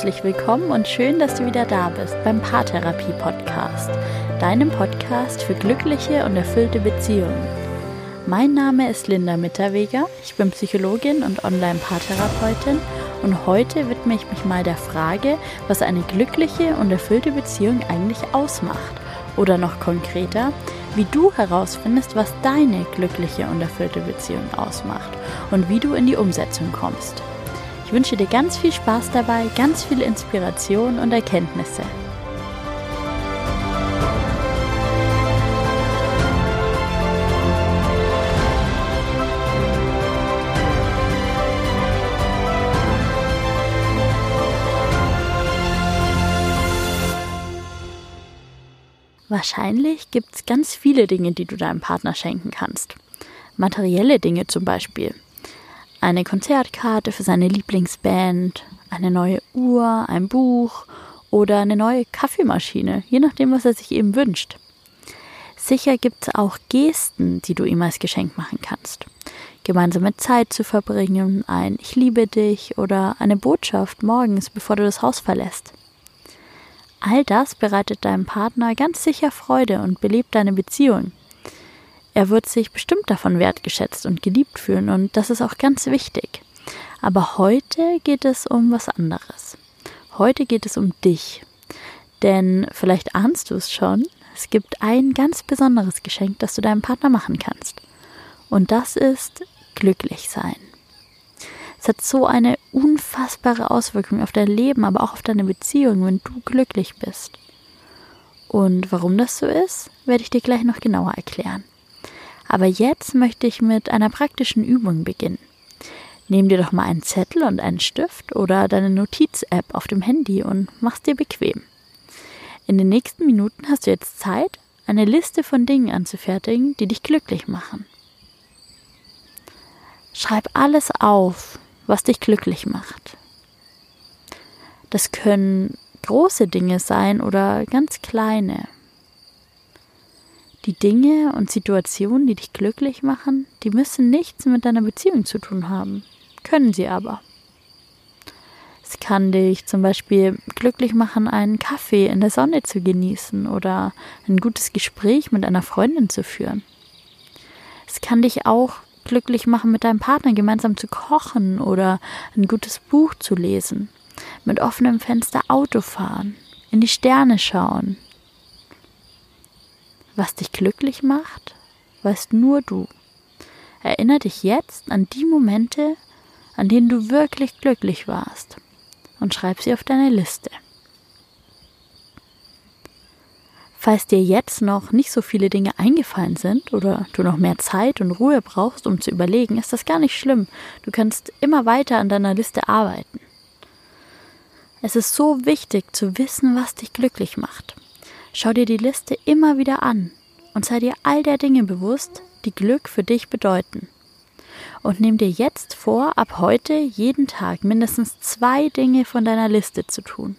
Herzlich willkommen und schön, dass du wieder da bist beim Paartherapie Podcast, deinem Podcast für glückliche und erfüllte Beziehungen. Mein Name ist Linda Mitterweger, ich bin Psychologin und Online-Paartherapeutin und heute widme ich mich mal der Frage, was eine glückliche und erfüllte Beziehung eigentlich ausmacht. Oder noch konkreter, wie du herausfindest, was deine glückliche und erfüllte Beziehung ausmacht und wie du in die Umsetzung kommst. Ich wünsche dir ganz viel Spaß dabei, ganz viel Inspiration und Erkenntnisse. Wahrscheinlich gibt es ganz viele Dinge, die du deinem Partner schenken kannst. Materielle Dinge zum Beispiel eine Konzertkarte für seine Lieblingsband, eine neue Uhr, ein Buch oder eine neue Kaffeemaschine, je nachdem, was er sich eben wünscht. Sicher gibt es auch Gesten, die du ihm als Geschenk machen kannst. Gemeinsame Zeit zu verbringen, ein Ich liebe dich oder eine Botschaft morgens, bevor du das Haus verlässt. All das bereitet deinem Partner ganz sicher Freude und belebt deine Beziehung. Er wird sich bestimmt davon wertgeschätzt und geliebt fühlen und das ist auch ganz wichtig. Aber heute geht es um was anderes. Heute geht es um dich. Denn vielleicht ahnst du es schon, es gibt ein ganz besonderes Geschenk, das du deinem Partner machen kannst. Und das ist glücklich sein. Es hat so eine unfassbare Auswirkung auf dein Leben, aber auch auf deine Beziehung, wenn du glücklich bist. Und warum das so ist, werde ich dir gleich noch genauer erklären. Aber jetzt möchte ich mit einer praktischen Übung beginnen. Nimm dir doch mal einen Zettel und einen Stift oder deine Notiz-App auf dem Handy und mach's dir bequem. In den nächsten Minuten hast du jetzt Zeit, eine Liste von Dingen anzufertigen, die dich glücklich machen. Schreib alles auf, was dich glücklich macht. Das können große Dinge sein oder ganz kleine. Die Dinge und Situationen, die dich glücklich machen, die müssen nichts mit deiner Beziehung zu tun haben. Können sie aber. Es kann dich zum Beispiel glücklich machen, einen Kaffee in der Sonne zu genießen oder ein gutes Gespräch mit einer Freundin zu führen. Es kann dich auch glücklich machen, mit deinem Partner gemeinsam zu kochen oder ein gutes Buch zu lesen, mit offenem Fenster Auto fahren, in die Sterne schauen, was dich glücklich macht, weißt nur du. Erinnere dich jetzt an die Momente, an denen du wirklich glücklich warst und schreib sie auf deine Liste. Falls dir jetzt noch nicht so viele Dinge eingefallen sind oder du noch mehr Zeit und Ruhe brauchst, um zu überlegen, ist das gar nicht schlimm. Du kannst immer weiter an deiner Liste arbeiten. Es ist so wichtig zu wissen, was dich glücklich macht. Schau dir die Liste immer wieder an und sei dir all der Dinge bewusst, die Glück für dich bedeuten. Und nimm dir jetzt vor, ab heute jeden Tag mindestens zwei Dinge von deiner Liste zu tun.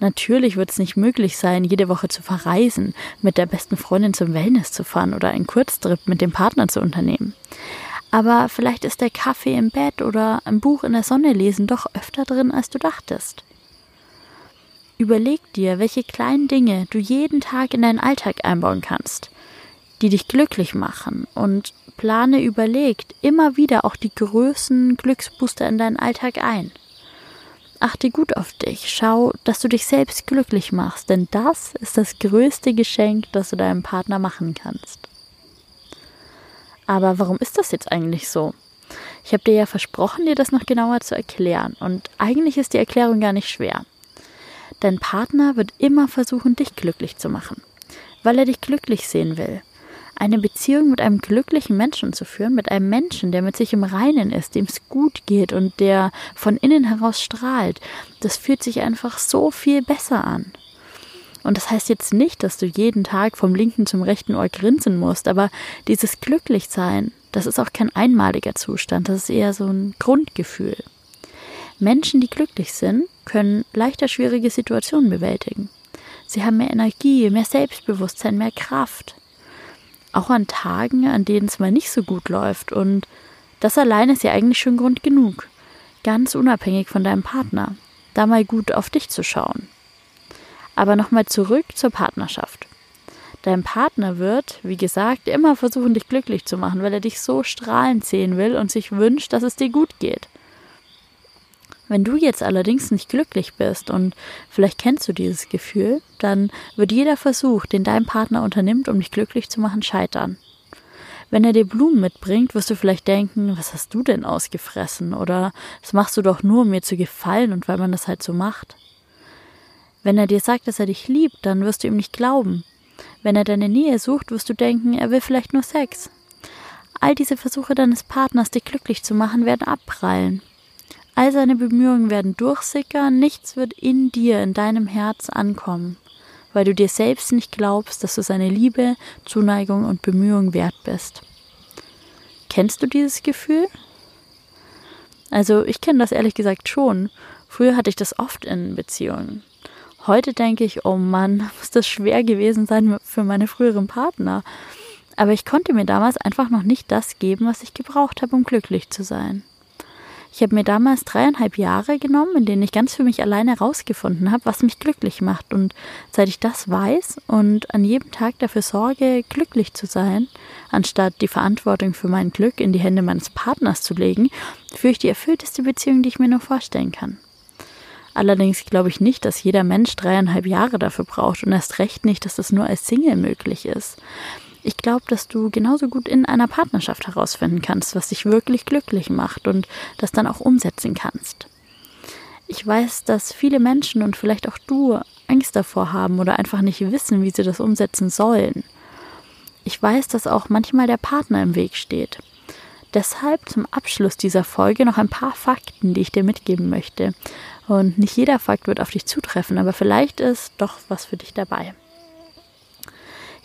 Natürlich wird es nicht möglich sein, jede Woche zu verreisen, mit der besten Freundin zum Wellness zu fahren oder einen Kurztrip mit dem Partner zu unternehmen. Aber vielleicht ist der Kaffee im Bett oder ein Buch in der Sonne lesen doch öfter drin, als du dachtest. Überleg dir, welche kleinen Dinge du jeden Tag in deinen Alltag einbauen kannst, die dich glücklich machen und plane überlegt immer wieder auch die größten Glücksbooster in deinen Alltag ein. Achte gut auf dich, schau, dass du dich selbst glücklich machst, denn das ist das größte Geschenk, das du deinem Partner machen kannst. Aber warum ist das jetzt eigentlich so? Ich habe dir ja versprochen, dir das noch genauer zu erklären, und eigentlich ist die Erklärung gar nicht schwer. Dein Partner wird immer versuchen, dich glücklich zu machen, weil er dich glücklich sehen will. Eine Beziehung mit einem glücklichen Menschen zu führen, mit einem Menschen, der mit sich im Reinen ist, dem es gut geht und der von innen heraus strahlt, das fühlt sich einfach so viel besser an. Und das heißt jetzt nicht, dass du jeden Tag vom linken zum rechten Ohr grinsen musst, aber dieses Glücklichsein, das ist auch kein einmaliger Zustand, das ist eher so ein Grundgefühl. Menschen, die glücklich sind, können leichter schwierige Situationen bewältigen. Sie haben mehr Energie, mehr Selbstbewusstsein, mehr Kraft. Auch an Tagen, an denen es mal nicht so gut läuft. Und das allein ist ja eigentlich schon Grund genug. Ganz unabhängig von deinem Partner. da mal gut auf dich zu schauen. Aber nochmal zurück zur Partnerschaft. Dein Partner wird, wie gesagt, immer versuchen, dich glücklich zu machen, weil er dich so strahlend sehen will und sich wünscht, dass es dir gut geht. Wenn du jetzt allerdings nicht glücklich bist und vielleicht kennst du dieses Gefühl, dann wird jeder Versuch, den dein Partner unternimmt, um dich glücklich zu machen, scheitern. Wenn er dir Blumen mitbringt, wirst du vielleicht denken, was hast du denn ausgefressen? Oder das machst du doch nur, um mir zu gefallen und weil man das halt so macht. Wenn er dir sagt, dass er dich liebt, dann wirst du ihm nicht glauben. Wenn er deine Nähe sucht, wirst du denken, er will vielleicht nur Sex. All diese Versuche deines Partners, dich glücklich zu machen, werden abprallen. All seine Bemühungen werden durchsickern, nichts wird in dir, in deinem Herz ankommen, weil du dir selbst nicht glaubst, dass du seine Liebe, Zuneigung und Bemühung wert bist. Kennst du dieses Gefühl? Also ich kenne das ehrlich gesagt schon. Früher hatte ich das oft in Beziehungen. Heute denke ich, oh Mann, muss das schwer gewesen sein für meine früheren Partner. Aber ich konnte mir damals einfach noch nicht das geben, was ich gebraucht habe, um glücklich zu sein. Ich habe mir damals dreieinhalb Jahre genommen, in denen ich ganz für mich alleine herausgefunden habe, was mich glücklich macht. Und seit ich das weiß und an jedem Tag dafür sorge, glücklich zu sein, anstatt die Verantwortung für mein Glück in die Hände meines Partners zu legen, führe ich die erfüllteste Beziehung, die ich mir nur vorstellen kann. Allerdings glaube ich nicht, dass jeder Mensch dreieinhalb Jahre dafür braucht und erst recht nicht, dass das nur als Single möglich ist. Ich glaube, dass du genauso gut in einer Partnerschaft herausfinden kannst, was dich wirklich glücklich macht und das dann auch umsetzen kannst. Ich weiß, dass viele Menschen und vielleicht auch du Angst davor haben oder einfach nicht wissen, wie sie das umsetzen sollen. Ich weiß, dass auch manchmal der Partner im Weg steht. Deshalb zum Abschluss dieser Folge noch ein paar Fakten, die ich dir mitgeben möchte. Und nicht jeder Fakt wird auf dich zutreffen, aber vielleicht ist doch was für dich dabei.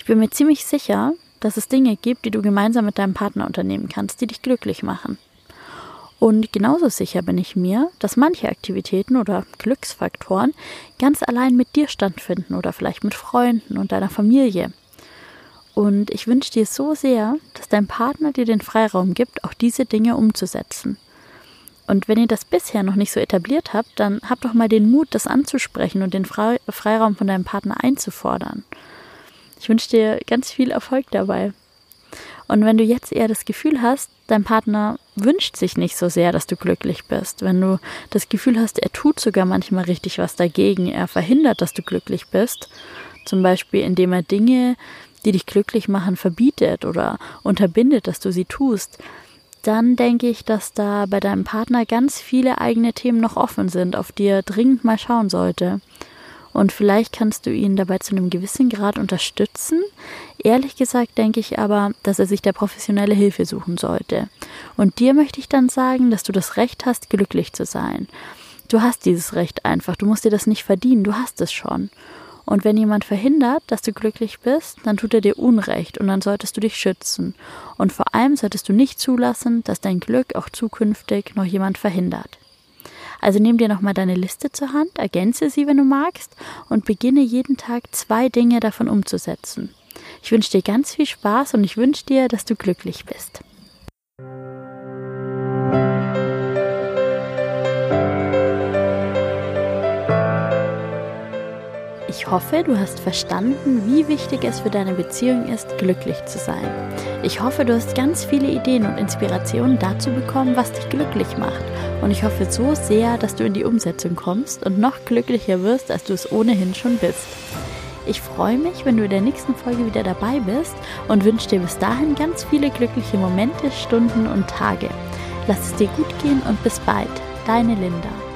Ich bin mir ziemlich sicher, dass es Dinge gibt, die du gemeinsam mit deinem Partner unternehmen kannst, die dich glücklich machen. Und genauso sicher bin ich mir, dass manche Aktivitäten oder Glücksfaktoren ganz allein mit dir stattfinden oder vielleicht mit Freunden und deiner Familie. Und ich wünsche dir so sehr, dass dein Partner dir den Freiraum gibt, auch diese Dinge umzusetzen. Und wenn ihr das bisher noch nicht so etabliert habt, dann habt doch mal den Mut, das anzusprechen und den Freiraum von deinem Partner einzufordern. Ich wünsche dir ganz viel Erfolg dabei. Und wenn du jetzt eher das Gefühl hast, dein Partner wünscht sich nicht so sehr, dass du glücklich bist, wenn du das Gefühl hast, er tut sogar manchmal richtig was dagegen, er verhindert, dass du glücklich bist, zum Beispiel indem er Dinge, die dich glücklich machen, verbietet oder unterbindet, dass du sie tust, dann denke ich, dass da bei deinem Partner ganz viele eigene Themen noch offen sind, auf die er dringend mal schauen sollte. Und vielleicht kannst du ihn dabei zu einem gewissen Grad unterstützen. Ehrlich gesagt denke ich aber, dass er sich der professionelle Hilfe suchen sollte. Und dir möchte ich dann sagen, dass du das Recht hast, glücklich zu sein. Du hast dieses Recht einfach. Du musst dir das nicht verdienen. Du hast es schon. Und wenn jemand verhindert, dass du glücklich bist, dann tut er dir Unrecht und dann solltest du dich schützen. Und vor allem solltest du nicht zulassen, dass dein Glück auch zukünftig noch jemand verhindert. Also nimm dir nochmal deine Liste zur Hand, ergänze sie, wenn du magst, und beginne jeden Tag zwei Dinge davon umzusetzen. Ich wünsche dir ganz viel Spaß und ich wünsche dir, dass du glücklich bist. Ich hoffe, du hast verstanden, wie wichtig es für deine Beziehung ist, glücklich zu sein. Ich hoffe, du hast ganz viele Ideen und Inspirationen dazu bekommen, was dich glücklich macht. Und ich hoffe so sehr, dass du in die Umsetzung kommst und noch glücklicher wirst, als du es ohnehin schon bist. Ich freue mich, wenn du in der nächsten Folge wieder dabei bist und wünsche dir bis dahin ganz viele glückliche Momente, Stunden und Tage. Lass es dir gut gehen und bis bald. Deine Linda.